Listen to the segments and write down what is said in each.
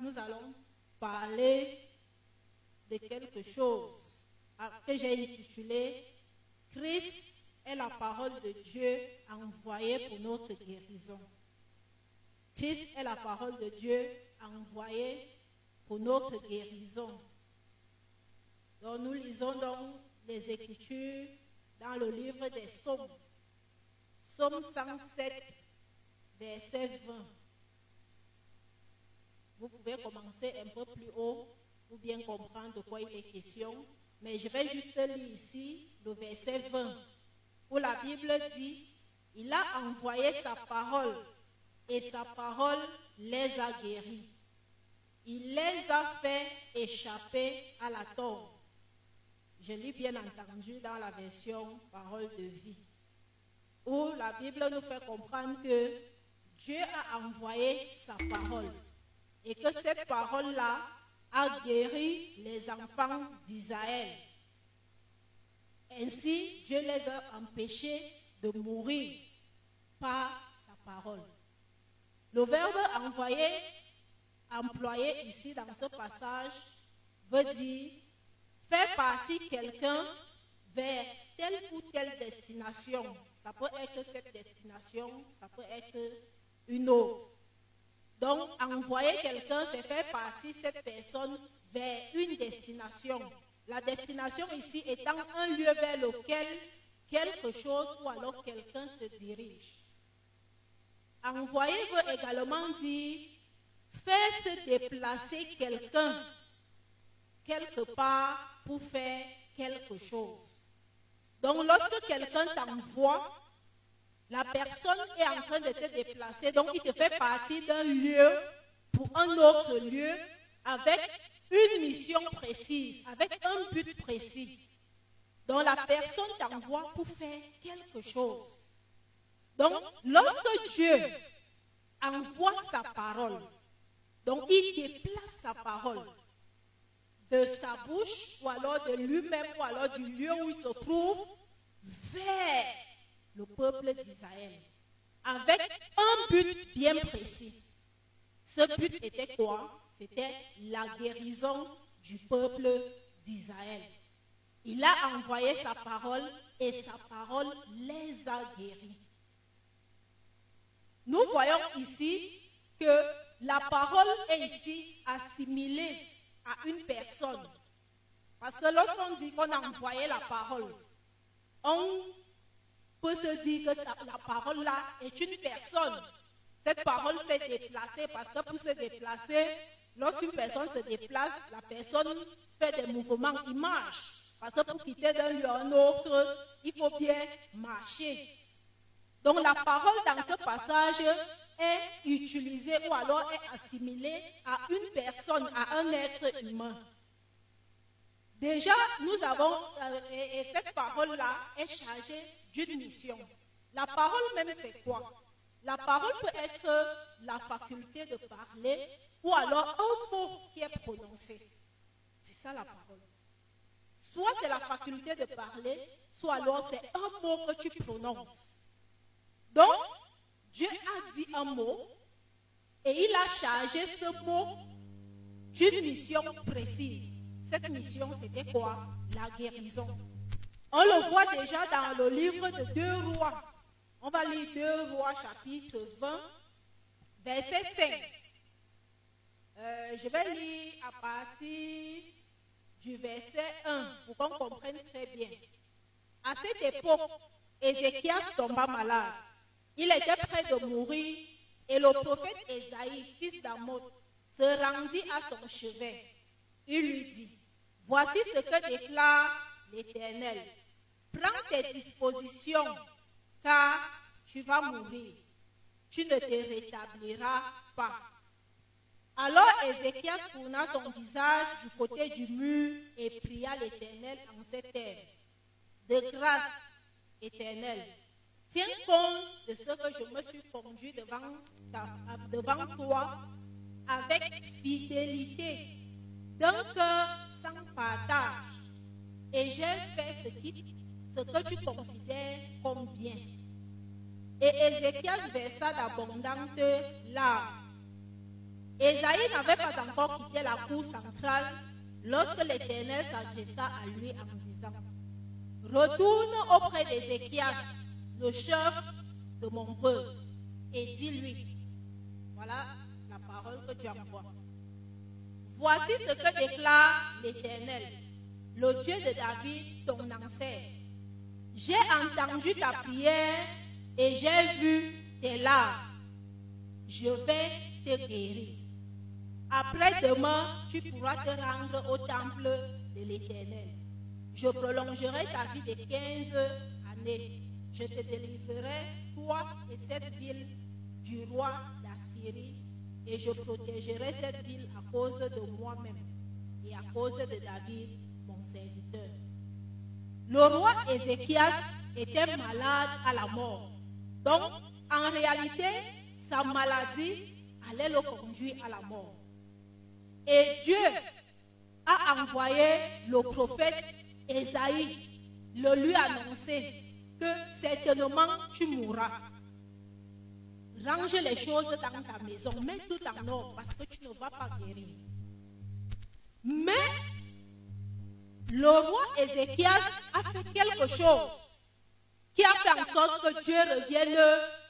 nous allons parler de quelque chose que j'ai intitulé Christ est la parole de Dieu envoyée pour notre guérison. Christ est la parole de Dieu envoyée pour notre guérison. Donc nous lisons donc les Écritures dans le livre des Psaumes. Psaume 107, verset 20. Vous pouvez commencer un peu plus haut pour bien comprendre de quoi il est question. Mais je vais juste lire ici le verset 20, où la Bible dit, il a envoyé sa parole et sa parole les a guéris. Il les a fait échapper à la tombe. Je lis bien entendu dans la version parole de vie, où la Bible nous fait comprendre que Dieu a envoyé sa parole et que cette parole-là a guéri les enfants d'Israël. Ainsi, Dieu les a empêchés de mourir par sa parole. Le verbe envoyer, employé ici dans ce passage, veut dire faire partir quelqu'un vers telle ou telle destination. Ça peut être cette destination, ça peut être une autre. Donc, envoyer quelqu'un, c'est faire partir cette personne vers une destination. La destination ici étant un lieu vers lequel quelque chose ou alors quelqu'un se dirige. Envoyer veut également dire faire se déplacer quelqu'un quelque part pour faire quelque chose. Donc lorsque quelqu'un t'envoie, la personne est en train de te déplacer, donc il te fait partie d'un lieu pour un autre lieu avec une mission précise, avec un but précis, dont la personne t'envoie pour faire quelque chose. Donc, lorsque Dieu envoie sa parole, donc il déplace sa parole de sa bouche ou alors de lui-même ou alors du lieu où il se trouve vers le peuple d'Israël avec un but bien précis. Ce but était quoi? C'était la guérison du peuple d'Israël. Il a envoyé sa parole et sa parole les a guéris. Nous voyons ici que la parole est ici assimilée à une personne. Parce que lorsqu'on dit qu'on a envoyé la parole, on se dire que la parole là est une personne. Cette parole s'est déplacée parce que pour se déplacer, lorsqu'une personne se déplace, la personne fait des mouvements, il marche. Parce que pour quitter d'un lieu à un autre, il faut bien marcher. Donc la parole dans ce passage est utilisée ou alors est assimilée à une personne, à un être humain. Déjà, nous avons, euh, et, cette parole-là est chargée d'une mission. La parole même, c'est quoi? La parole peut être la faculté de parler ou alors un mot qui est prononcé. C'est ça la parole. Soit c'est la faculté de parler, soit alors c'est un mot que tu prononces. Donc, Dieu a dit un mot et il a chargé ce mot d'une mission précise. Cette mission, c'était quoi? La guérison. On le voit déjà dans le livre de Deux Rois. On va lire Deux Rois chapitre 20, verset 5. Euh, je vais lire à partir du verset 1 pour qu'on comprenne très bien. À cette époque, Ézéchias tomba malade. Il était prêt de mourir et le prophète Esaïe, fils d'Amoth, se rendit à son chevet. Il lui dit, Voici ce que déclare l'Éternel. Prends tes dispositions, car tu vas mourir. Tu ne te rétabliras pas. Alors Ézéchias tourna son visage du côté du mur et pria l'Éternel en ces termes. De grâce, Éternel, tiens compte de ce que je me suis conduit devant, devant toi avec fidélité, d'un cœur sans partage. Et j'ai fait ce, qui, ce que tu considères comme bien. Et Ézéchias versa d'abondantes larmes Esaïe n'avait pas encore quitté la cour centrale lorsque l'Éternel s'adressa à lui en disant, Retourne auprès d'Ézéchias, le chef de mon peuple, et dis-lui, voilà la parole que tu envoies. Voici ce que déclare l'Éternel, le Dieu de David, ton ancêtre. J'ai entendu ta prière et j'ai vu tes larmes. Je vais te guérir. Après-demain, tu pourras te rendre au temple de l'Éternel. Je prolongerai ta vie de 15 années. Je te délivrerai, toi et cette ville, du roi d'Assyrie, et je protégerai cette ville à cause de moi-même et à cause de David, mon serviteur. Le roi Ézéchias était malade à la mort. Donc, en réalité, sa maladie allait le conduire à la mort. Et Dieu a envoyé le prophète Esaïe, le lui annoncer que certainement tu mourras. Range les choses dans ta maison, mets tout en ordre parce que tu ne vas pas guérir. Mais le roi Ézéchias a fait quelque chose qui a fait en sorte que Dieu revienne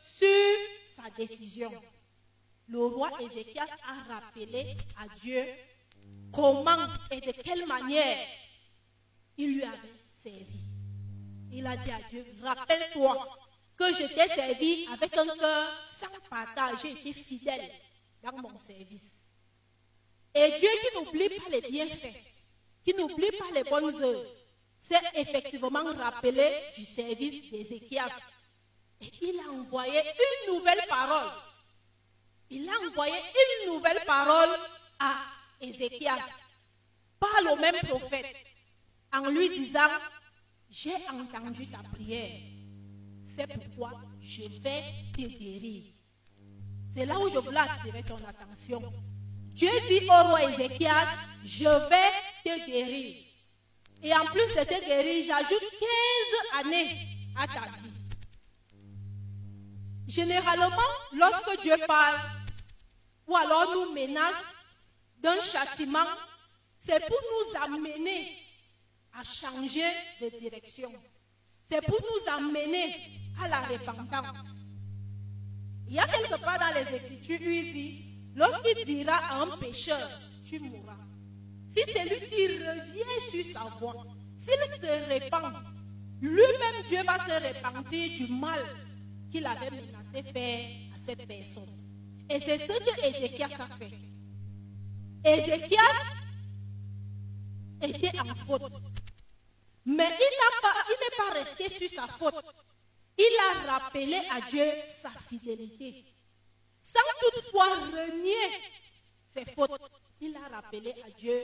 sur sa décision. Le roi Ézéchias a rappelé à Dieu comment et de quelle manière il lui avait servi. Il a dit à Dieu, rappelle-toi que je t'ai servi avec un cœur sans partage, j'ai été fidèle dans mon service. Et Dieu qui n'oublie pas les bienfaits, qui n'oublie pas les bonnes œuvres, s'est effectivement rappelé du service d'Ézéchias. Et il a envoyé une nouvelle parole. Il a envoyé une nouvelle parole à Ézéchias par le même prophète en lui disant, j'ai entendu ta prière. C'est pourquoi je vais te guérir. C'est là où je voulais attirer ton attention. Dieu dit au roi Ézéchias, je vais te guérir. Et en plus de te guérir, j'ajoute 15 années à ta vie. Généralement, lorsque Dieu parle, ou alors nous menace d'un châtiment, c'est pour nous amener à changer de direction. C'est pour nous amener à la repentance. Il y a quelque part dans les Écritures où il dit, lorsqu'il dira à un pécheur, tu mourras. Si celui-ci revient sur sa voie, s'il se répand, lui-même Dieu va se repentir du mal qu'il avait menacé faire à cette personne. Et c'est ce que Ézéchias a fait. Ézéchias était en faute. Mais il n'est pas, resté sur sa faute. Il a rappelé à Dieu sa fidélité. Sans toutefois renier ses fautes, il a rappelé à Dieu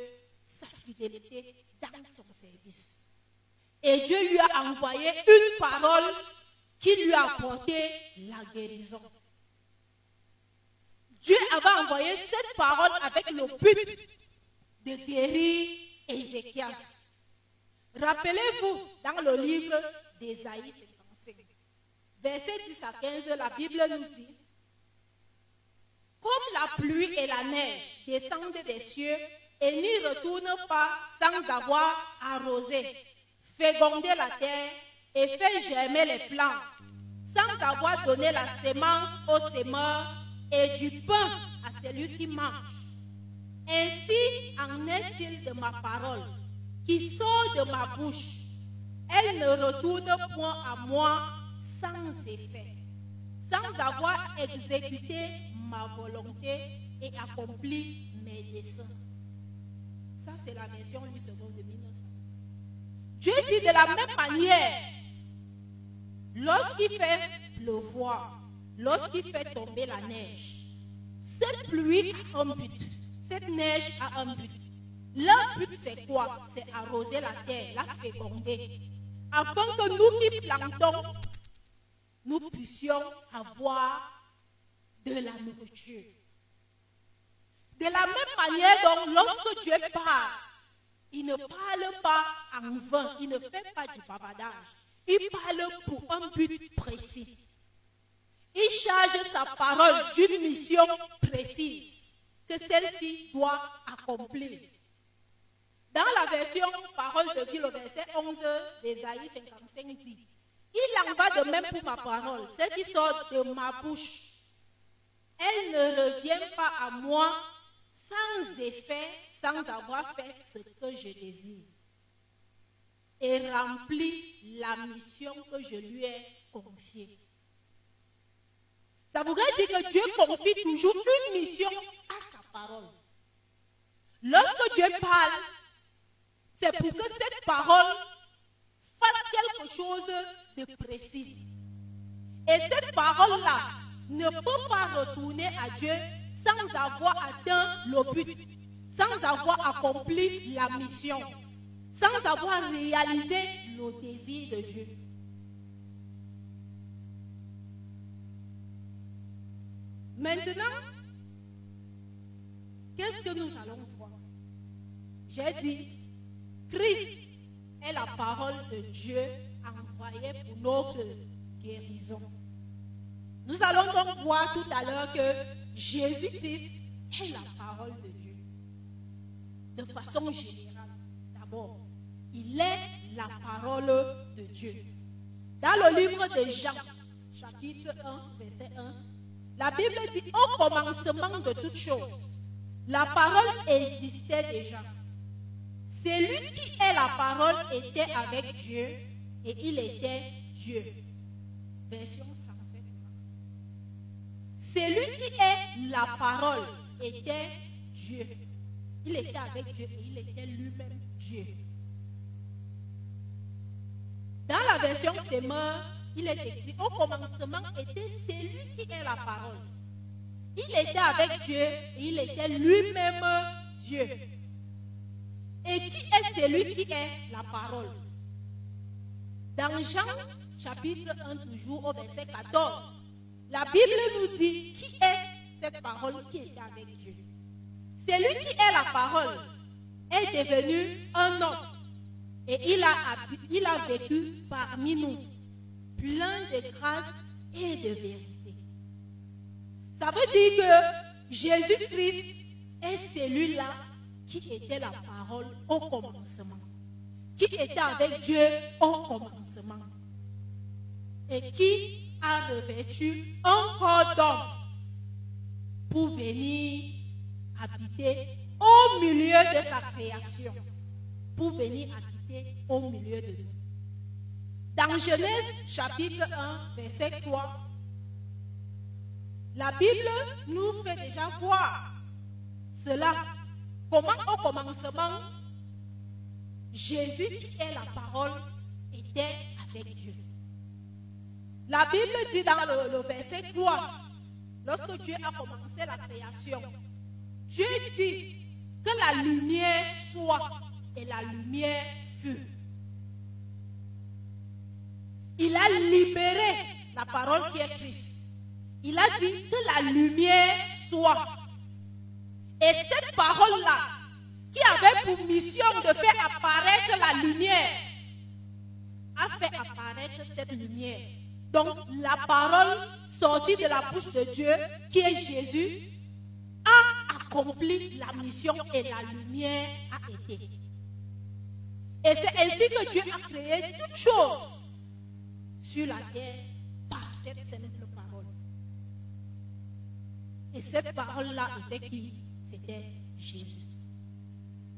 sa fidélité dans son service. Et Dieu lui a envoyé une parole qui lui a apporté la guérison. Dieu avait envoyé cette parole avec le but de guérir Ézéchias. Rappelez-vous, dans le livre d'Ésaïe 55, verset 10 à 15, la Bible nous dit Comme la pluie et la neige descendent des cieux et n'y retournent pas sans avoir arrosé, fécondé la terre et fait germer les plantes, sans avoir donné la sémence aux semeurs et du pain à celui qui mange. Ainsi en est-il de ma parole qui sort de ma bouche. Elle ne retourne point à moi sans effet, sans avoir exécuté ma volonté et accompli mes desseins. Ça, c'est la version du second de 1900. Dieu dit de la même manière, lorsqu'il fait pleuvoir, lorsqu'il fait tomber la neige, cette pluie a un but, cette neige a un but. Leur but, c'est quoi? C'est arroser la terre, la féconder, afin que nous qui plantons, nous puissions avoir de la nourriture. De la même manière, donc, lorsque Dieu parle, il ne parle pas en vain, il ne fait pas du bavardage. Il parle pour un but précis. Il charge sa parole d'une mission précise. que celle-ci doit accomplir. Dans la version Parole de Dieu, le verset 11 d'Ésaïe 55 dit, Il en va de même pour ma parole, celle qui sort de ma bouche. Elle ne revient pas à moi sans effet, sans avoir fait ce que je désire. Et remplit la mission que je lui ai confiée. Ça voudrait dire que Dieu confie toujours une mission à sa parole. Lorsque Dieu parle, c'est pour que cette parole fasse quelque chose de précis? Et cette parole-là ne peut pas retourner à Dieu sans avoir atteint le but, sans avoir accompli la mission, sans avoir réalisé le désir de Dieu. Maintenant, qu'est-ce que nous allons voir? J'ai dit, Christ est la parole de Dieu envoyée pour notre guérison. Nous allons donc voir tout à l'heure que Jésus-Christ est la parole de Dieu. De façon générale, d'abord, il est la parole de Dieu. Dans le livre de Jean, chapitre 1, verset 1, la Bible dit, au commencement de toutes choses, la parole existait déjà. Celui qui est la parole était avec Dieu et il était Dieu. Version 107. Celui qui est la parole était Dieu. Il était avec Dieu et il était lui-même Dieu. Dans la version Semeur, il est écrit au commencement était celui qui est la parole. Il était avec Dieu et il était lui-même Dieu. Et qui est celui qui est la parole? Dans Jean chapitre 1, toujours au verset 14, la Bible nous dit qui est cette parole qui était avec Dieu? Celui qui est la parole est devenu un homme et il a, il a vécu parmi nous, plein de grâce et de vérité. Ça veut dire que Jésus-Christ est celui-là qui était la parole au commencement, qui était avec Dieu au commencement, et qui a revêtu un d'homme pour venir habiter au milieu de sa création, pour venir habiter au milieu de nous. Dans Genèse chapitre 1, verset 3, la Bible nous fait déjà voir cela Comment au commencement, Jésus qui est la parole était avec Dieu. La Bible dit dans le, verset 3, lorsque Dieu a commencé la création, Dieu dit que la lumière soit et la lumière fut. Il a libéré la parole qui est Christ. Il a dit que la lumière soit et cette parole-là, qui avait pour mission de faire apparaître la lumière, a fait apparaître cette lumière. Donc la parole sortie de la bouche de Dieu, qui est Jésus, a accompli la mission et la lumière a été. Et c'est ainsi que Dieu a créé toutes choses sur la terre par cette simple parole. Et cette parole-là était qui? Jésus.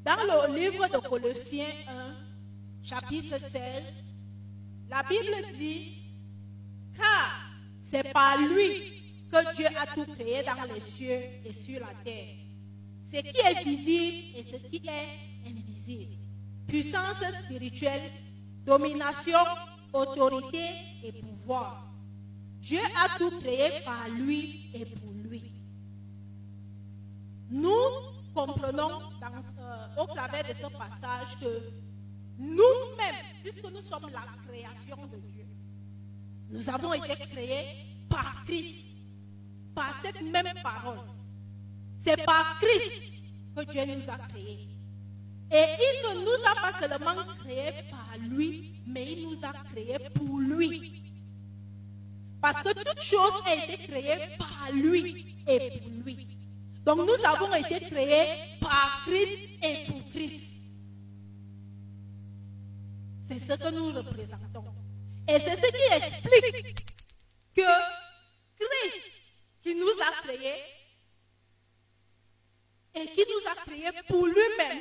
Dans le livre de Colossiens 1, chapitre 16, la Bible dit, car c'est par lui que Dieu a tout créé dans les cieux et sur la terre. Ce qui est visible et ce qui est invisible. Puissance spirituelle, domination, autorité et pouvoir. Dieu a tout créé par lui et pour nous comprenons au travers de ce passage que nous-mêmes, puisque nous sommes la création de Dieu, nous avons été créés par Christ, par cette même parole. C'est par Christ que Dieu nous a créés. Et il ne nous a pas seulement créés par lui, mais il nous a créés pour lui. Parce que toute chose a été créée par lui et pour lui. Donc nous avons été créés par Christ et pour Christ. C'est ce que nous représentons. Et c'est ce qui explique que Christ qui nous a créés et qui nous a créés pour lui-même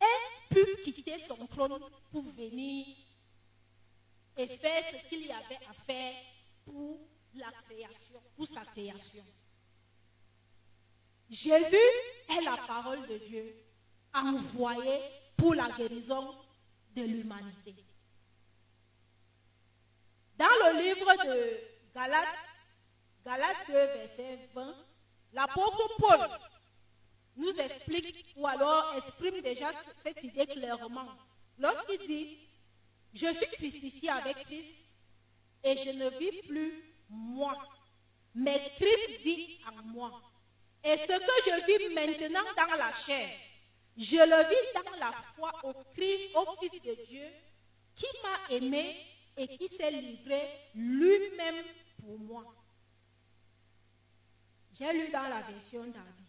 ait pu quitter son trône pour venir et faire ce qu'il y avait à faire pour la création, pour sa création. Jésus est la parole de Dieu envoyée pour la guérison de l'humanité. Dans le livre de Galates, Galates 2, verset 20, l'apôtre Paul nous explique ou alors exprime déjà cette idée clairement. Lorsqu'il dit, je suis crucifié avec Christ et je ne vis plus moi, mais Christ vit en moi. Et ce que je vis maintenant dans la chair, je le vis dans la foi au Christ, au Fils de Dieu, qui m'a aimé et qui s'est livré lui-même pour moi. J'ai lu dans la version d'Avis.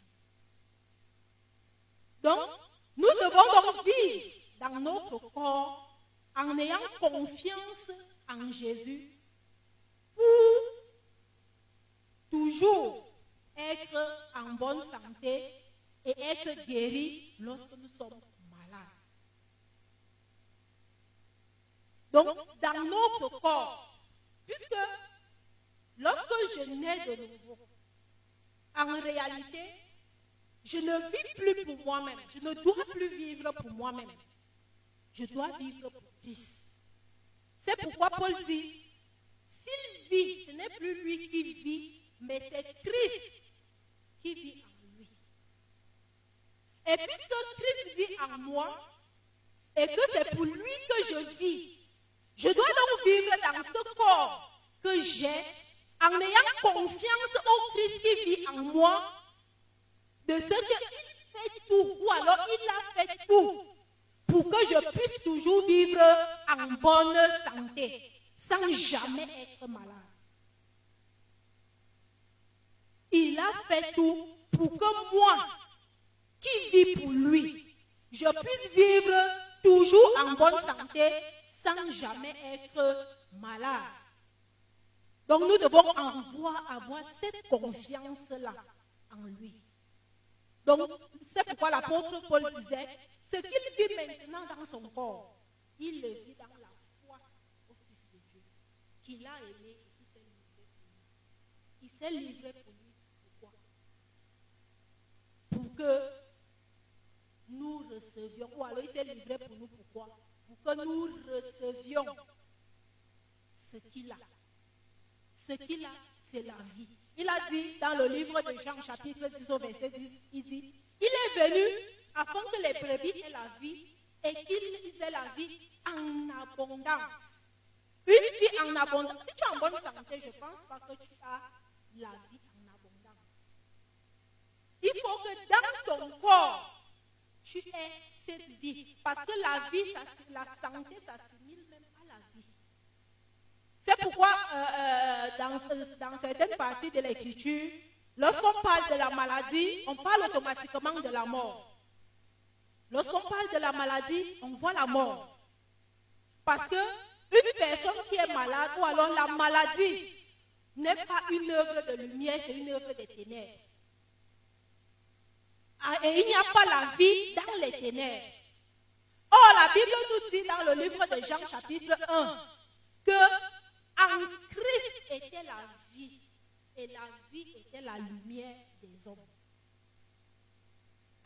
Donc, nous devons donc vivre dans notre corps en ayant confiance en Jésus pour toujours être en bonne santé et être guéri lorsque nous sommes malades. Donc, dans notre corps, puisque lorsque je nais de nouveau, en réalité, je ne vis plus pour moi-même. Je ne dois plus vivre pour moi-même. Je dois vivre pour Christ. C'est pourquoi Paul dit, s'il vit, ce n'est plus lui qui vit, mais c'est Christ qui vit en lui. Et puisque Christ vit en moi, et que c'est pour lui que je vis, je dois donc vivre dans ce corps que j'ai en ayant confiance au Christ qui vit en moi, de ce qu'il fait tout, ou alors il a fait tout, pour que je puisse toujours vivre en bonne santé, sans jamais être malade. Il a fait tout pour que moi, qui vis pour lui, je puisse vivre toujours en bonne santé, sans jamais être malade. Donc nous devons avoir, cette confiance-là en lui. Donc c'est pourquoi l'apôtre Paul disait, ce qu'il vit maintenant dans son corps, il le vit dans la foi au Fils de Dieu, qu'il a aimé et qui s'est livré pour lui. Il s'est livré pour lui. Pour que nous recevions, ou alors il s'est livré pour nous, pourquoi? Pour que nous recevions ce qu'il a ce qu'il a, c'est la vie. Il a dit dans le livre de Jean, chapitre 10 au verset 10, il dit, il est venu afin que les brebis aient la vie et qu'ils aient la vie en abondance. Une vie en abondance. Si tu es en bonne santé, je pense pas que tu as la vie. Il faut que dans ton corps, tu aies cette vie. Parce que la vie, la santé s'assimile même à la vie. C'est pourquoi euh, euh, dans, dans, certaines parties de l'écriture, lorsqu'on parle de la maladie, on parle automatiquement de la mort. Lorsqu'on parle de la maladie, on voit la mort. Parce que une personne qui est malade, ou alors la maladie, n'est pas une œuvre de lumière, c'est une œuvre de ténèbres. Et il n'y a pas la vie dans les ténèbres. Or, la Bible nous dit dans le livre de Jean chapitre 1 que en Christ était la vie, et la vie était la lumière des hommes.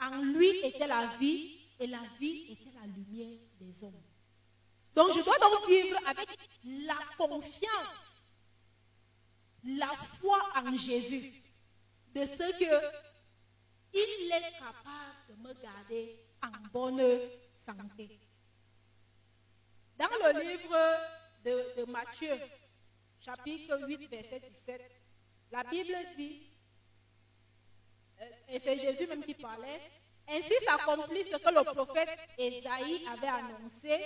En lui était la vie, et la vie était la lumière des hommes. Donc je dois donc vivre avec la confiance, la foi en Jésus, de ce que il est capable de me garder en bonne santé. Dans le livre de, Matthieu, chapitre 8, verset 17, la Bible dit, euh, et c'est Jésus même qui parlait, ainsi s'accomplit ce que le prophète Esaïe avait annoncé.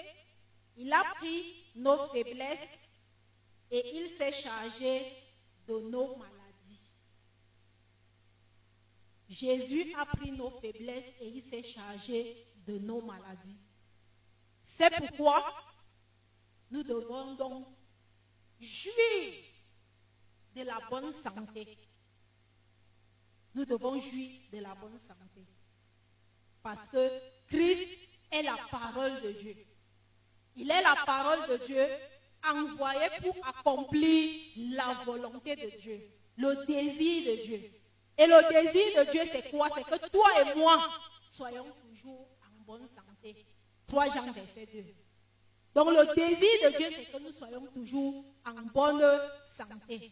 Il a pris nos faiblesses et il s'est chargé de nos maladies. Jésus a pris nos faiblesses et il s'est chargé de nos maladies. C'est pourquoi nous devons donc jouir de la bonne santé. Nous devons jouir de la bonne santé. Parce que Christ est la parole de Dieu. Il est la parole de Dieu envoyée pour accomplir la volonté de Dieu, le désir de Dieu. Et le désir de Dieu, c'est quoi? C'est que toi et moi soyons toujours en bonne santé. 3 Jean verset 2. Donc le désir de Dieu, c'est que nous soyons toujours en bonne santé.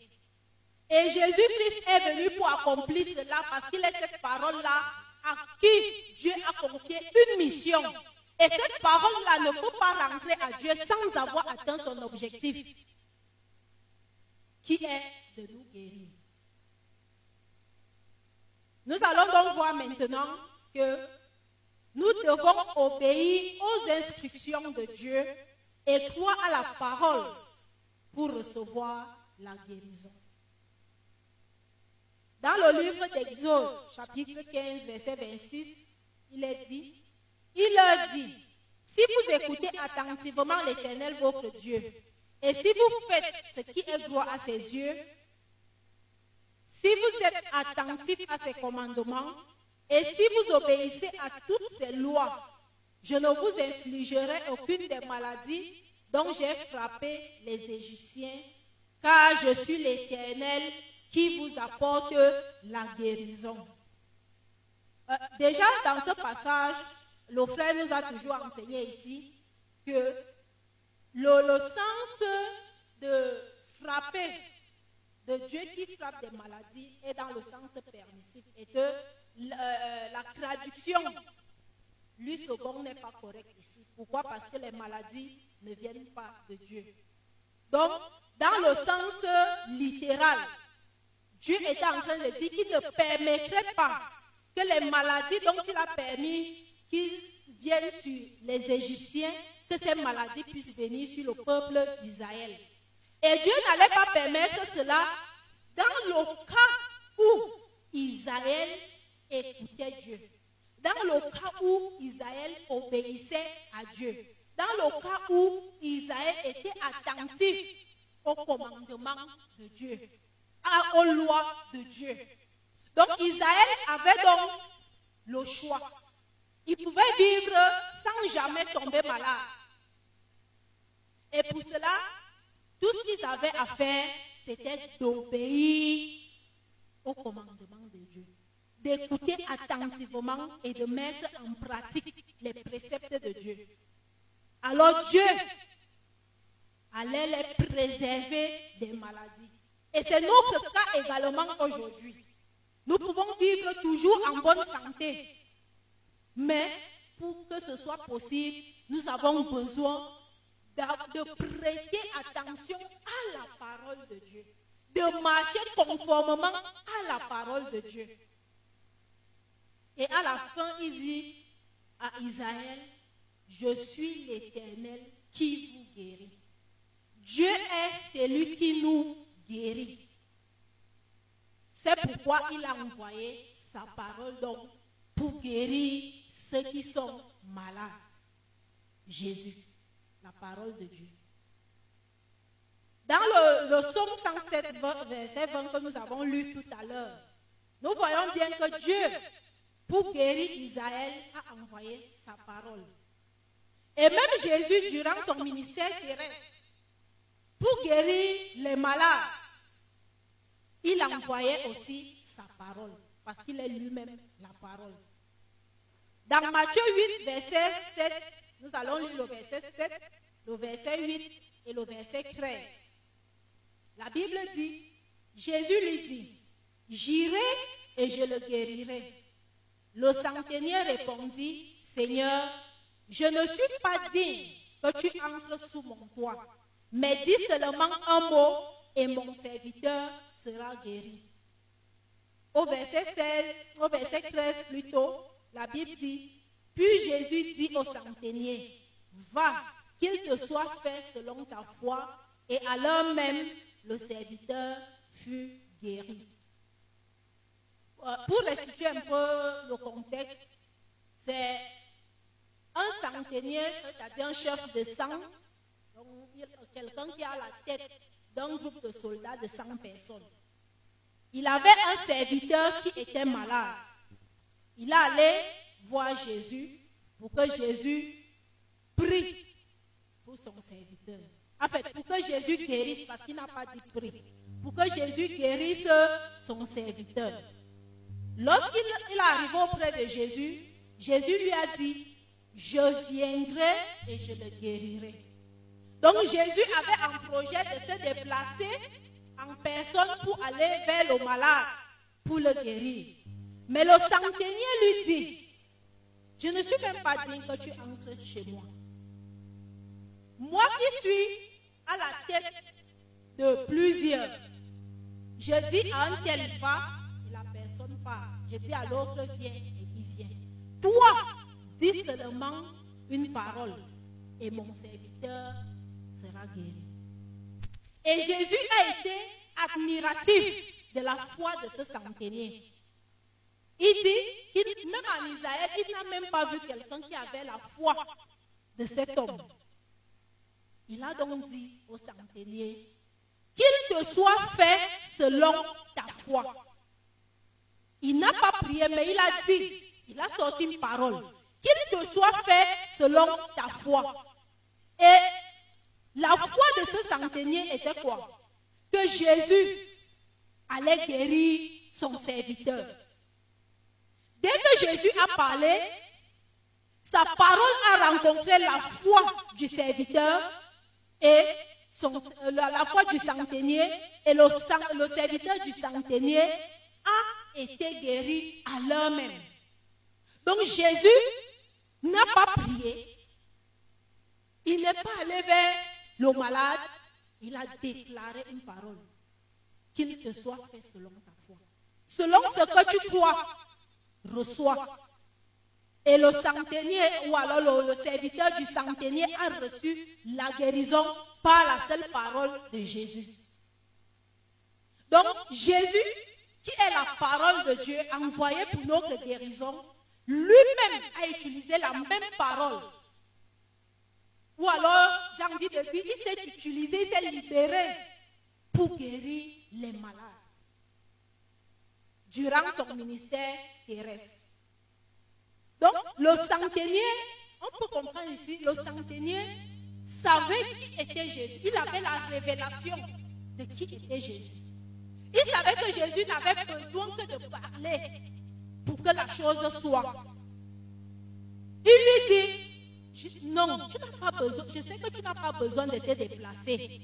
Et Jésus-Christ est venu pour accomplir cela parce qu'il est cette parole-là à qui Dieu a confié une mission. Et cette parole-là ne peut pas rentrer à Dieu sans avoir atteint son objectif, qui est de nous guérir. Nous allons donc voir maintenant que nous devons obéir aux instructions de Dieu et croire à la parole pour recevoir la guérison. Dans le livre d'Exode, chapitre 15, verset 26, il est dit, il leur dit, si vous écoutez attentivement l'Éternel votre Dieu, et si vous faites ce qui est droit à ses yeux, si vous êtes attentifs à ses commandements, et si vous obéissez à toutes ses lois, je ne vous infligerai aucune des maladies dont j'ai frappé les Égyptiens, car je suis l'Éternel qui vous apporte la guérison. Euh, déjà, dans ce passage, le frère nous a toujours enseigné ici que le, sens de frapper, de Dieu qui frappe des maladies, est dans le sens permissif et que euh, la traduction, lui, second, n'est pas correcte ici. Pourquoi? Parce que les maladies ne viennent pas de Dieu. Donc, dans le sens littéral, Dieu était en train de dire qu'il ne permettrait pas que les maladies dont il a permis qu'ils viennent sur les Égyptiens, que ces maladies puissent venir sur le peuple d'Israël. Et Dieu n'allait pas permettre cela dans le cas où Israël écoutait Dieu. Dans le cas où Israël obéissait à Dieu. Dans le cas où Israël était attentif au commandement de Dieu aux lois de Dieu. Donc Israël avait donc le choix. Il pouvait vivre sans jamais tomber malade. Et pour cela, tout ce qu'ils avaient à faire, c'était d'obéir au commandement de Dieu, d'écouter attentivement et de mettre en pratique les préceptes de Dieu. Alors Dieu allait les préserver des maladies. Et c'est notre cas également aujourd'hui. Nous pouvons vivre toujours en bonne santé. Mais pour que ce soit possible, nous avons besoin de, prêter attention à la parole de Dieu. De marcher conformément à la parole de Dieu. Et à la fin, il dit à Israël, je suis l'Éternel qui vous guérit. Dieu est celui qui nous guéri. C'est pourquoi il a envoyé sa parole donc pour guérir ceux qui sont malades. Jésus, la parole de Dieu. Dans le, le psaume 107, verset 20 que nous avons lu tout à l'heure, nous voyons bien que Dieu, pour guérir Israël, a envoyé sa parole. Et même Jésus, durant son ministère terrestre, pour guérir les malades, il envoyait aussi sa parole, parce qu'il est lui-même la parole. Dans Matthieu 8, verset 7, nous allons lire le verset 7, le verset 8 et le verset 13. La Bible dit, Jésus lui dit, j'irai et je le guérirai. Le centenier répondit, Seigneur, je ne suis pas digne que tu entres sous mon toit, mais dis seulement un mot et mon serviteur sera guéri. Au verset 16, au verset 13 plutôt, la Bible dit, puis Jésus dit au centenier, va, qu'il te soit fait selon ta foi, et à l'heure même, le serviteur fut guéri. euh, pour restituer un peu le contexte, c'est un centenier, c'est-à-dire un chef de sang, quelqu'un qui a la tête d'un groupe de soldats de 100 personnes. Il avait un serviteur qui était malade. Il allait voir Jésus pour que Jésus prie pour son serviteur? En fait, pour que Jésus guérisse, parce qu'il n'a pas dit prie, pour que Jésus guérisse son serviteur? Lorsqu'il est arrivé auprès de Jésus, Jésus lui a dit, je viendrai et je le guérirai. Donc Jésus avait un projet de se déplacer en personne pour aller vers le malade, pour le guérir. Mais le centenier lui dit, je ne suis même pas digne que tu entres chez moi. Moi qui suis à la tête de plusieurs, je dis à un tel va et la personne part. Je dis à l'autre viens et il vient. Toi, dis seulement une parole et mon serviteur sera guéri. Et Jésus a été admiratif de la foi de ce centenier. Il dit même en Israël, il n'a même pas vu quelqu'un qui avait la foi de cet homme. Il a donc dit au centenier qu'il te soit fait selon ta foi. Il n'a pas prié, mais il a dit, il a sorti une parole, qu'il te soit fait selon ta foi. Et la foi de ce centenier était quoi? Que Jésus allait guérir son serviteur. Dès que Jésus a parlé, sa parole a rencontré la foi du serviteur et la, foi du centenier et le, le serviteur du centenier a été guéri à l'heure même. Donc Jésus n'a pas prié. Il n'est pas allé vers le malade. Il a déclaré une parole. Qu'il te soit fait selon ta foi. Selon ce que tu crois, reçois. Et le centenier, ou alors le, serviteur du centenier a reçu la guérison par la seule parole de Jésus. Donc Jésus, qui est la parole de Dieu envoyée pour notre guérison, lui-même a utilisé la même parole. Ou alors, j'ai envie de dire, il s'est utilisé, il s'est libéré pour guérir les malades. Durant son ministère terrestre. Donc, le centenier, on peut comprendre ici, le centenier savait qui était Jésus. Il avait la révélation de qui était Jésus. Il savait que Jésus n'avait besoin que de parler pour que la chose soit. Il lui dit, non, tu n'as pas besoin, je sais que tu n'as pas besoin de te déplacer.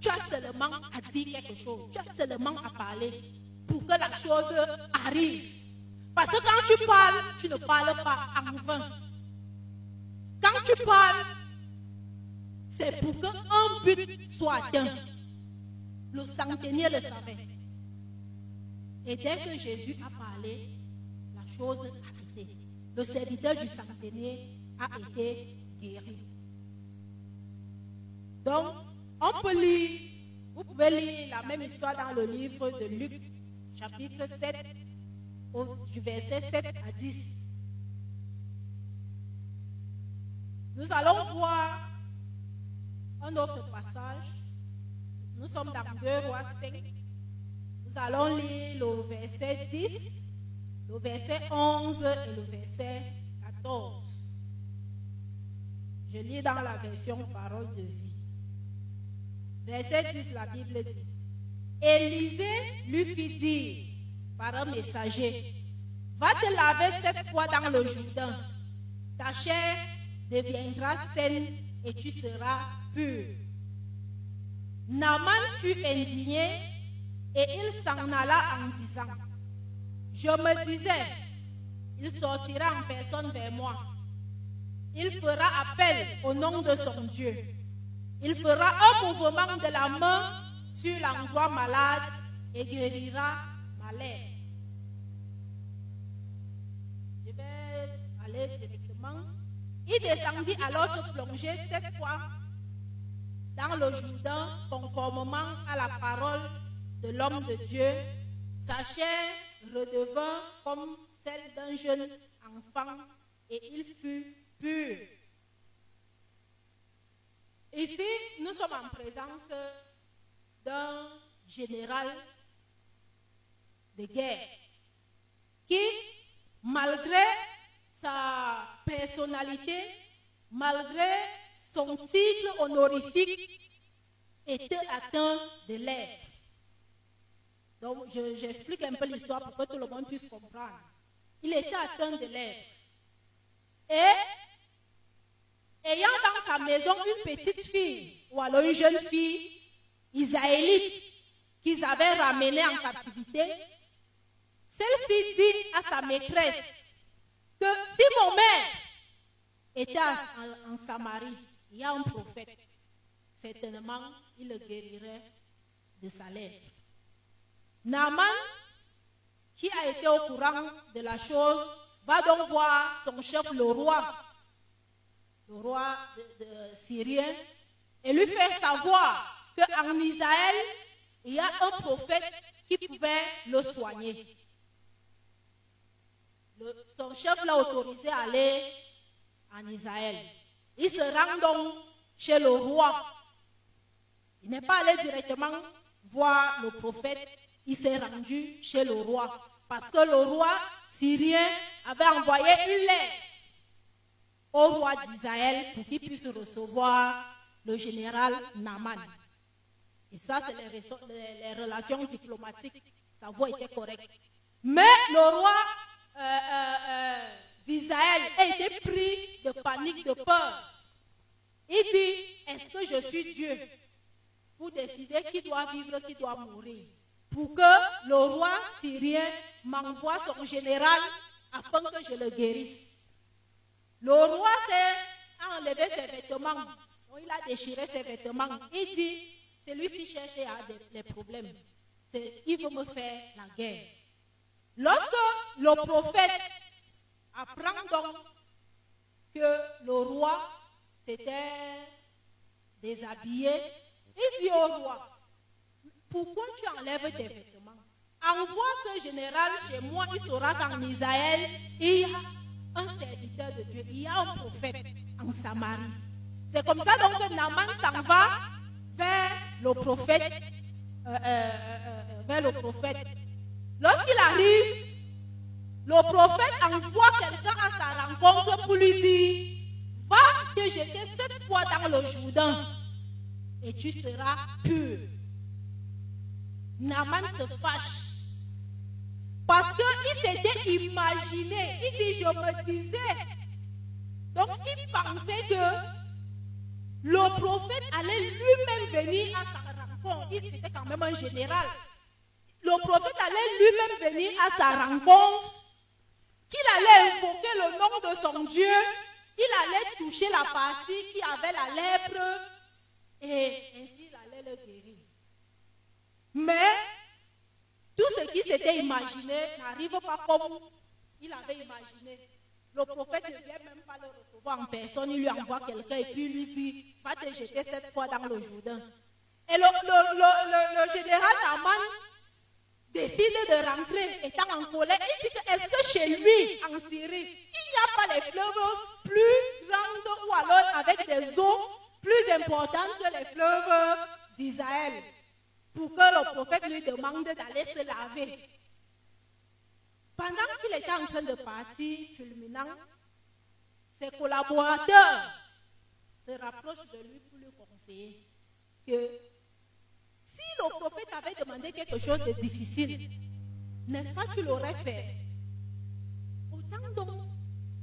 Tu as seulement à dire quelque chose, tu as seulement à parler pour que la chose arrive. Parce que quand tu parles, tu ne parles pas en vain. Quand tu parles, c'est pour qu'un but soit atteint. Le centenier le savait. Et dès que Jésus a parlé, la chose a été. Le serviteur du centenier a été guéri. Donc, on peut lire, vous pouvez lire la même histoire dans le livre de Luc, chapitre 7, du verset 7 à 10. Nous allons voir un autre passage. Nous sommes dans 2 rois 5. Nous allons lire le verset 10, le verset 11 et le verset 14. Je lis dans la version parole de vie. Verset 10, la Bible dit Élisée lui fit dire par un messager Va te laver cette fois dans le Jourdain. Ta chair deviendra saine et tu seras pur. Naaman fut indigné et il s'en alla en disant Je me disais, il sortira en personne vers moi. Il fera appel au nom de son Dieu. Il fera un mouvement de la main sur l'endroit malade et guérira ma lèvre. directement. Il descendit alors se plonger cette fois dans le Jourdain conformément à la parole de l'homme de Dieu. Sa chair redevint comme celle d'un jeune enfant et il fut pur. Ici, nous sommes en présence d'un général de guerre qui, malgré sa personnalité, malgré son titre honorifique, était atteint de lèpre. Donc, j'explique un peu l'histoire pour que tout le monde puisse comprendre. Il était atteint de lèpre. Et, ayant dans sa maison une petite fille, ou alors une jeune fille israélite qu'ils avaient ramenée en captivité, celle-ci dit à sa maîtresse que si mon mère était en, Samarie, il y a un prophète, certainement il le guérirait de sa lèvre. Naaman, qui a été au courant de la chose, va donc voir son chef, le roi, le roi de, syrien, et lui fait savoir qu'en Israël, il y a un prophète qui pouvait le soigner. son chef l'a autorisé à aller en Israël. Il se rend donc chez le roi. Il n'est pas allé directement voir le prophète, il s'est rendu chez le roi. Parce que le roi syrien avait envoyé une lettre au roi d'Israël pour qu'il puisse recevoir le général Naaman. Et ça, c'est les, relations diplomatiques. Sa voix était correcte. Mais le roi euh, euh, euh, d'Israël a été pris de panique, de peur. Il dit, est-ce que je suis Dieu pour décider qui doit vivre, qui doit mourir? Pour que le roi syrien m'envoie son général afin que je le guérisse. Le roi s'est enlevé ses vêtements. il a déchiré ses vêtements. Il dit, celui-ci cherche à des, problèmes. Il veut me faire la guerre. Lorsque le prophète apprend donc que le roi s'était déshabillé, il dit au roi, pourquoi tu enlèves tes vêtements? Envoie ce général chez moi, il saura qu'en Israël, il y a un serviteur de Dieu, il y a un prophète en Samarie. C'est comme ça donc que Naaman s'en va vers le prophète, euh, euh, euh, vers le prophète. Lorsqu'il arrive, le prophète envoie quelqu'un à sa rencontre pour lui dire, va te jeter cette fois dans le Jourdain et tu seras pur. Naaman se fâche. Parce qu'il s'était imaginé, il dit, je me disais. Donc il pensait que le prophète allait lui-même venir à sa rencontre. Il était quand même un général. Le prophète allait lui-même venir à sa rencontre, qu'il allait invoquer le nom de son Dieu, il allait toucher la partie qui avait la lèpre et ainsi il allait le guérir. Mais tout ce qui s'était imaginé n'arrive pas comme il avait imaginé. Le prophète ne vient même pas le recevoir en personne, il lui envoie quelqu'un et puis lui dit, va te jeter cette fois dans le Jourdain. Et le, général Aman décide de rentrer, étant en colère. Il dit est-ce que chez lui, en Syrie, il n'y a pas les fleuves plus grandes ou alors avec des eaux plus importantes que les fleuves d'Israël? Pour que le prophète lui demande d'aller se laver pendant qu'il était en train de partir, fulminant, ses collaborateurs se rapprochent de lui pour lui conseiller que si le prophète avait demandé quelque chose de difficile, n'est-ce pas tu l'aurais fait? Autant donc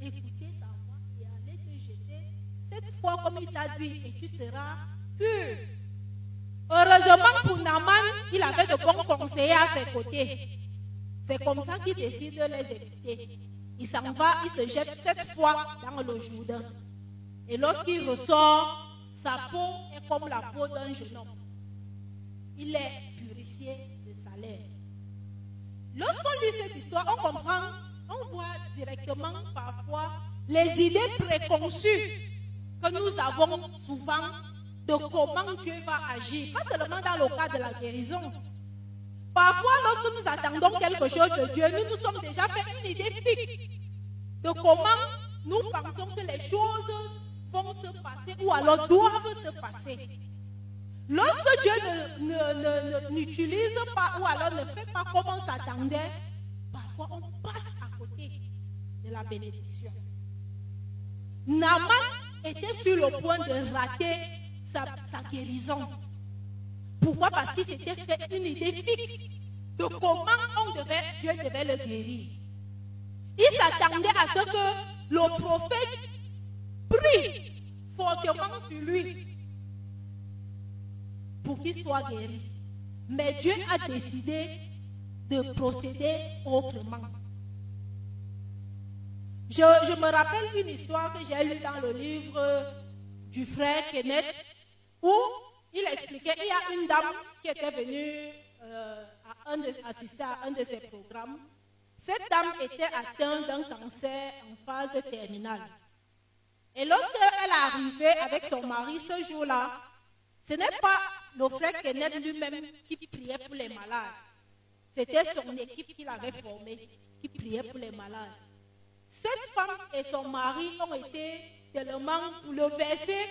écouter sa voix et aller te jeter cette fois comme il t'a dit et tu seras pur. Heureusement pour Naman, il avait de bons conseillers à ses côtés. C'est comme ça qu'il décide de les éviter. Il s'en va, il se jette cette fois dans le Jourdain. Et lorsqu'il ressort, sa peau est comme la peau d'un jeune homme. Il est purifié de sa lèvre. Lorsqu'on lit cette histoire, on comprend, on voit directement parfois les idées préconçues que nous avons souvent de comment Dieu va agir. Pas seulement dans le cas de la guérison, Parfois, lorsque nous attendons quelque chose de Dieu, nous nous sommes déjà fait une idée fixe de comment nous pensons que les choses vont se passer ou alors doivent se passer. Lorsque Dieu n'utilise pas ou alors ne fait pas comme on s'attendait, parfois on passe à côté de la bénédiction. Naman était sur le point de rater sa, guérison. Pourquoi Parce qu'il s'était fait une idée fixe de comment on devait, Dieu devait le guérir. Il s'attendait à ce que le prophète prie fortement sur lui pour qu'il soit guéri. Mais Dieu a décidé de procéder autrement. Je, me rappelle une histoire que j'ai lue dans le livre du frère Kenneth où il expliquait, il y a une dame qui était venue euh, assister à un de ses programmes. Cette dame était atteinte d'un cancer en phase terminale. Et lorsqu'elle est arrivée avec son mari ce jour-là, ce n'est pas le frère Kenneth lui-même qui priait pour les malades. C'était son équipe qu'il avait formée qui priait pour les malades. Cette femme et son mari ont été tellement bouleversés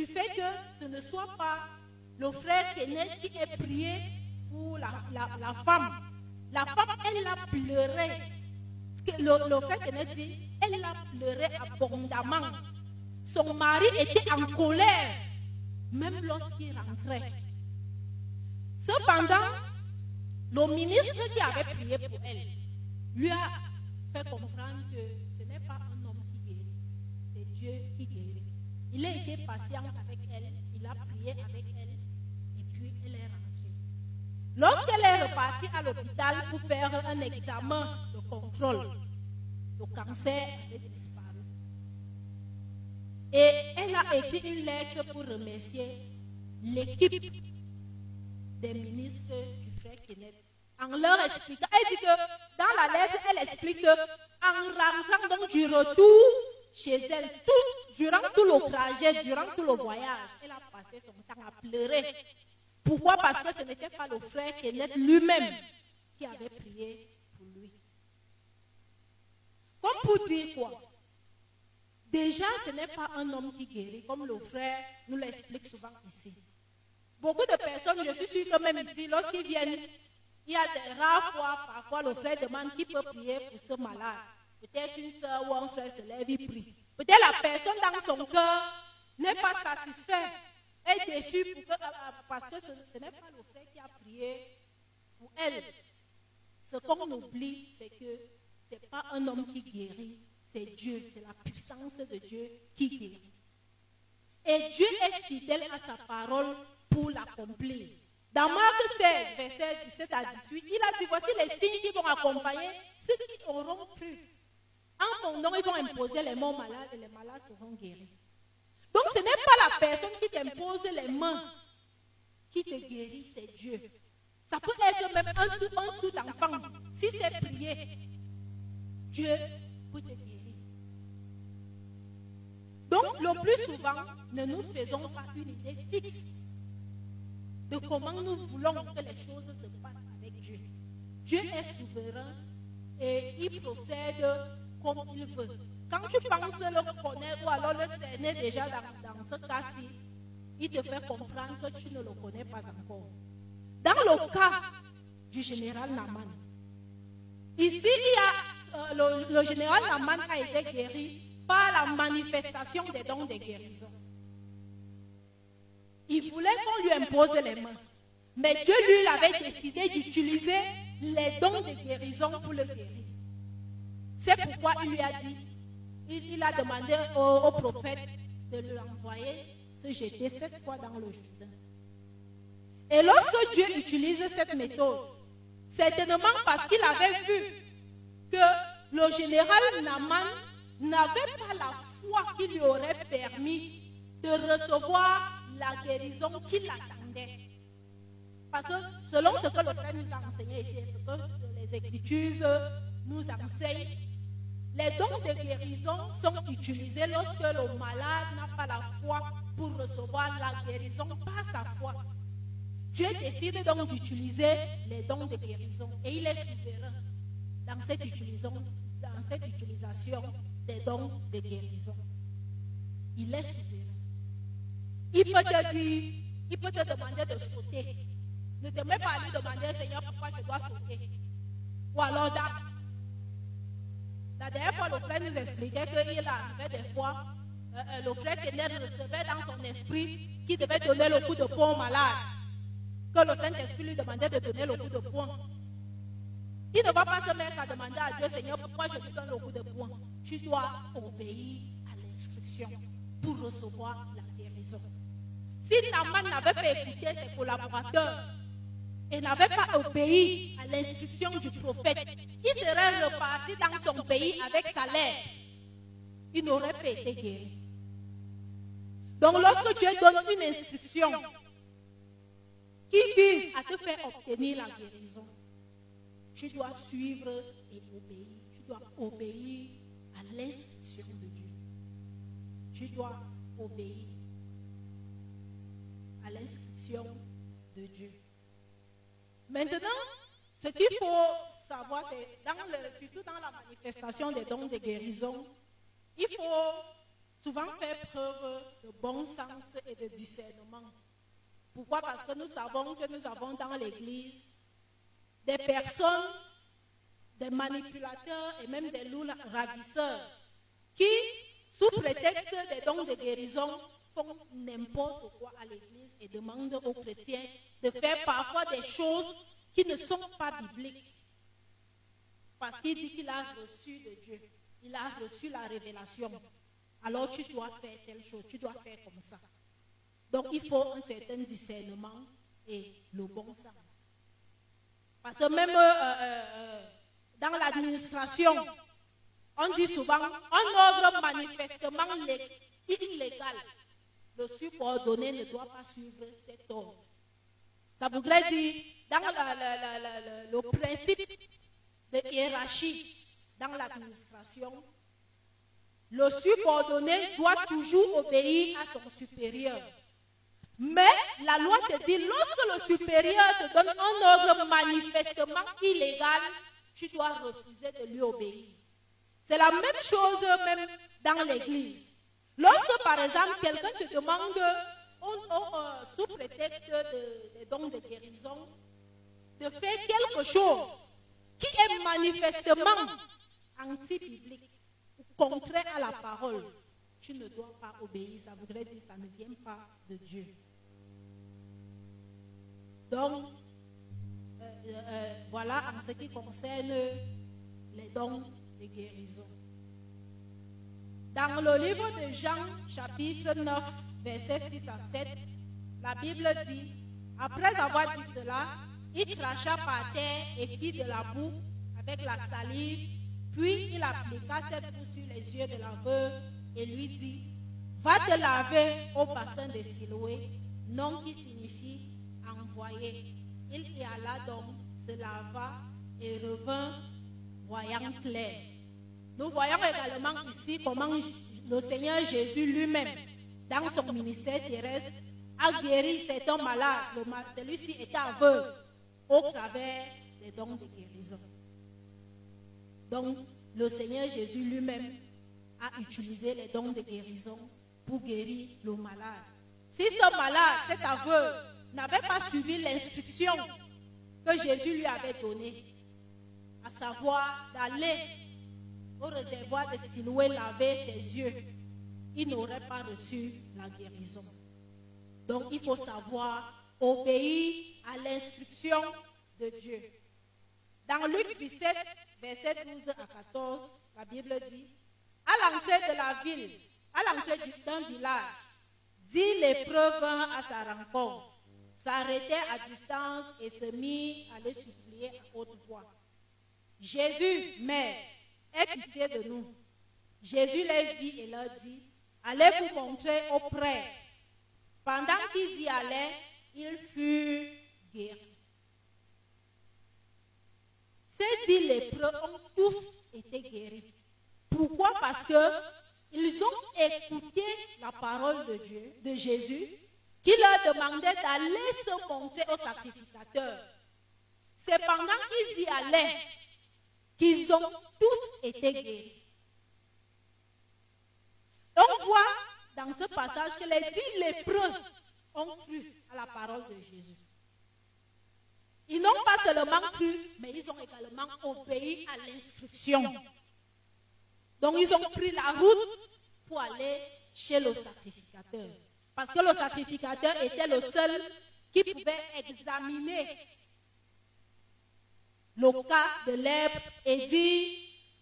du fait que ce ne soit pas le frère Kenneth qui ait prié pour la, femme. La femme, elle a pleuré. Le, le frère Kenneth dit, elle a pleuré abondamment. Son mari était en colère, même lorsqu'il rentrait. Cependant, le ministre qui avait prié pour elle lui a fait comprendre que ce n'est pas un homme qui guérit, c'est Dieu qui guérit. Il a été patient avec elle, il a prié avec elle, et puis elle est rentrée. Lorsqu'elle est repartie à l'hôpital pour faire un examen de contrôle, le cancer avait disparu. Et elle a écrit une lettre pour remercier l'équipe des ministres du frère Kenneth en leur expliquant. Elle dit que dans la lettre, elle explique que en rentrant donc du retour chez elle, durant tout le trajet, durant tout le voyage, elle a passé son temps à pleurer. Pourquoi? Parce que ce n'était pas le frère Kenneth lui-même qui avait prié pour lui. Comme pour dire quoi? Déjà, ce n'est pas un homme qui guérit, comme le frère nous l'explique souvent ici. Beaucoup de personnes, je suis sûre que même ici, lorsqu'ils viennent il y a des rares fois, parfois, le frère demande qui peut prier pour ce malade. Peut-être une soeur ou un frère se lève, et prie. Peut-être la personne dans son cœur n'est pas satisfaite, est déçue euh, parce que ce, n'est pas le frère qui a prié pour elle. Ce qu'on oublie, c'est que ce n'est pas un homme qui guérit, c'est Dieu, c'est la puissance de Dieu qui guérit. Et Dieu est fidèle à sa parole pour l'accomplir. Dans Marc 16, verset 17 à 18, il a dit, voici les signes qui vont accompagner ceux qui auront cru. En mon nom, ils vont imposer les mains malades et les malades seront guéris. Donc ce n'est pas la personne qui t'impose les mains qui te guérit, c'est Dieu. Ça peut être même un tout, un tout enfant. Si c'est prié, Dieu peut te guérir. Donc le plus souvent, ne nous faisons pas une idée fixe de comment nous voulons que les choses se passent avec Dieu. Dieu est souverain et il procède comme il veut. Quand tu penses le connaître ou alors le cerner déjà dans, ce cas-ci, il te fait comprendre que tu ne le connais pas encore. Dans le cas du général Naman, ici, il y a, euh, le, le général Naman a été guéri par la manifestation des dons de guérison. Il voulait qu'on lui impose les mains. Mais Dieu lui avait décidé d'utiliser les dons de guérison pour le guérir. C'est pourquoi il lui a dit, il, a demandé au, prophète de lui envoyer se jeter sept fois dans le Jourdain. Et lorsque Dieu utilise cette méthode, certainement parce qu'il avait vu que le général Naman n'avait pas la foi qui lui aurait permis de recevoir la guérison qui l'attendait. Parce que selon ce que le frère nous a enseigné ici, ce que les Écritures nous enseignent, les dons de guérison sont utilisés lorsque le malade n'a pas la foi pour recevoir la guérison par sa foi. Dieu décide donc d'utiliser les dons de guérison et il est souverain dans cette utilisation, dans cette utilisation des dons de guérison. Il est souverain. Il peut te dire, il peut te demander de sauter. Ne te mets pas à lui demander, Seigneur, pourquoi je dois sauter. Ou alors, la dernière fois, le frère nous expliquait qu'il arrivait des fois, euh, euh, le frère Ténèbre recevait dans son esprit qu'il devait donner le coup de poing au malade. Que le Saint-Esprit lui demandait de donner le coup de poing. Il ne va pas se mettre à demander à Dieu, Seigneur, pourquoi je te donne le coup de poing? Tu dois obéir à l'instruction pour recevoir la guérison. Si Naman n'avait pas écouté ses collaborateurs et n'avait pas obéi à l'instruction du prophète, il serait reparti dans son pays avec sa lèvre. Il n'aurait pas été guéri. Donc lorsque Dieu donne une instruction qui vise à te faire obtenir la guérison, tu dois suivre et obéir. Tu dois obéir à l'instruction de Dieu. Tu dois obéir à l'instruction de Dieu. Maintenant, ce qu'il faut savoir, c'est dans le, surtout dans la manifestation des dons de guérison, il faut souvent faire preuve de bon sens et de discernement. Pourquoi? Parce que nous savons que nous avons dans l'Église des personnes, des manipulateurs et même des loups ravisseurs qui, sous prétexte des dons de guérison, font n'importe quoi à l'Église et demandent aux chrétiens de faire parfois des choses qui ne sont pas bibliques. Parce qu'il dit qu'il a reçu de Dieu, il a reçu la révélation. Alors tu dois faire telle chose, tu dois faire comme ça. Donc il faut un certain discernement et le bon sens. Parce que même euh, euh, euh, dans l'administration, on dit souvent un ordre manifestement illégal. Le subordonné ne doit pas suivre cet ordre. Ça voudrait dire, dans le principe de hiérarchie dans l'administration, le subordonné doit toujours obéir à son supérieur. Mais la loi te dit, lorsque le supérieur te donne un ordre manifestement illégal, tu dois refuser de lui obéir. C'est la même chose même dans l'église. Lorsque, par exemple, quelqu'un te demande, euh, sous prétexte de, dons de guérison, de faire quelque chose qui est manifestement anti-biblique ou contraire à la parole, tu ne dois pas obéir. Ça voudrait dire que ça ne vient pas de Dieu. Donc, euh, euh, voilà en ce qui concerne les dons de guérison. Dans le livre de Jean, chapitre 9, versets 6 à 7, la Bible dit, après avoir dit cela, il cracha par terre et fit de la boue avec la salive, puis il appliqua cette boue sur les yeux de la et lui dit, va te laver au bassin de Siloé, nom qui signifie envoyé. Il y alla donc, se lava et revint voyant clair. Nous voyons également ici comment le Seigneur Jésus lui-même, dans son ministère terrestre, a guéri cet homme malade. Celui-ci était aveugle au travers des dons de guérison. Donc, le Seigneur Jésus lui-même a utilisé les dons de guérison pour guérir le malade. Si ce malade, cet aveugle, n'avait pas suivi l'instruction que Jésus lui avait donnée, à savoir d'aller au réservoir de Siloué laver ses yeux, il n'aurait pas reçu la guérison. Donc il faut savoir obéir à l'instruction de Dieu. Dans Luc 17, verset 12 à 14, la Bible dit, à l'entrée de la ville, à l'entrée d'un village, dit l'épreuve à sa rencontre s'arrêtait à distance et se mit à les supplier à haute voix. Jésus, Mère, aie pitié de nous. Jésus les vit et leur dit, allez vous montrer au prêtre. Pendant qu'ils y allaient, ils furent guéris. Ces dix lépreux ont tous été guéris. Pourquoi? Parce que ils ont écouté la parole de Dieu, de Jésus, qui leur demandait d'aller se montrer au sacrificateur. C'est pendant qu'ils y allaient qu'ils ont tous été guéris. On voit dans ce passage que les dix lépreux ont cru à la parole de Jésus. Ils n'ont pas seulement cru, mais ils ont également obéi à l'instruction. Donc ils ont pris la route pour aller chez le sacrificateur. Parce que le sacrificateur était le seul qui pouvait examiner le cas de lèpre et dire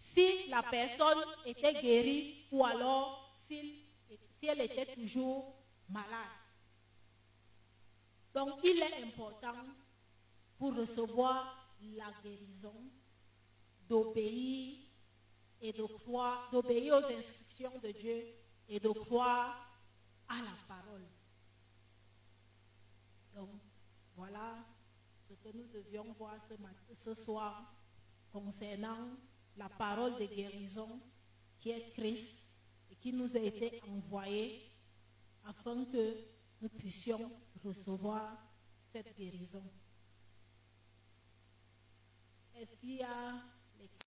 si la personne était guérie ou alors si, elle était toujours malade. Donc il est important pour recevoir la guérison d'obéir et de croire, d'obéir aux instructions de Dieu et de croire à la parole. Donc, voilà ce que nous devions voir ce, soir concernant la parole de guérison qui est Christ qui nous a été envoyé afin que nous puissions recevoir cette guérison. Est-ce qu'il y a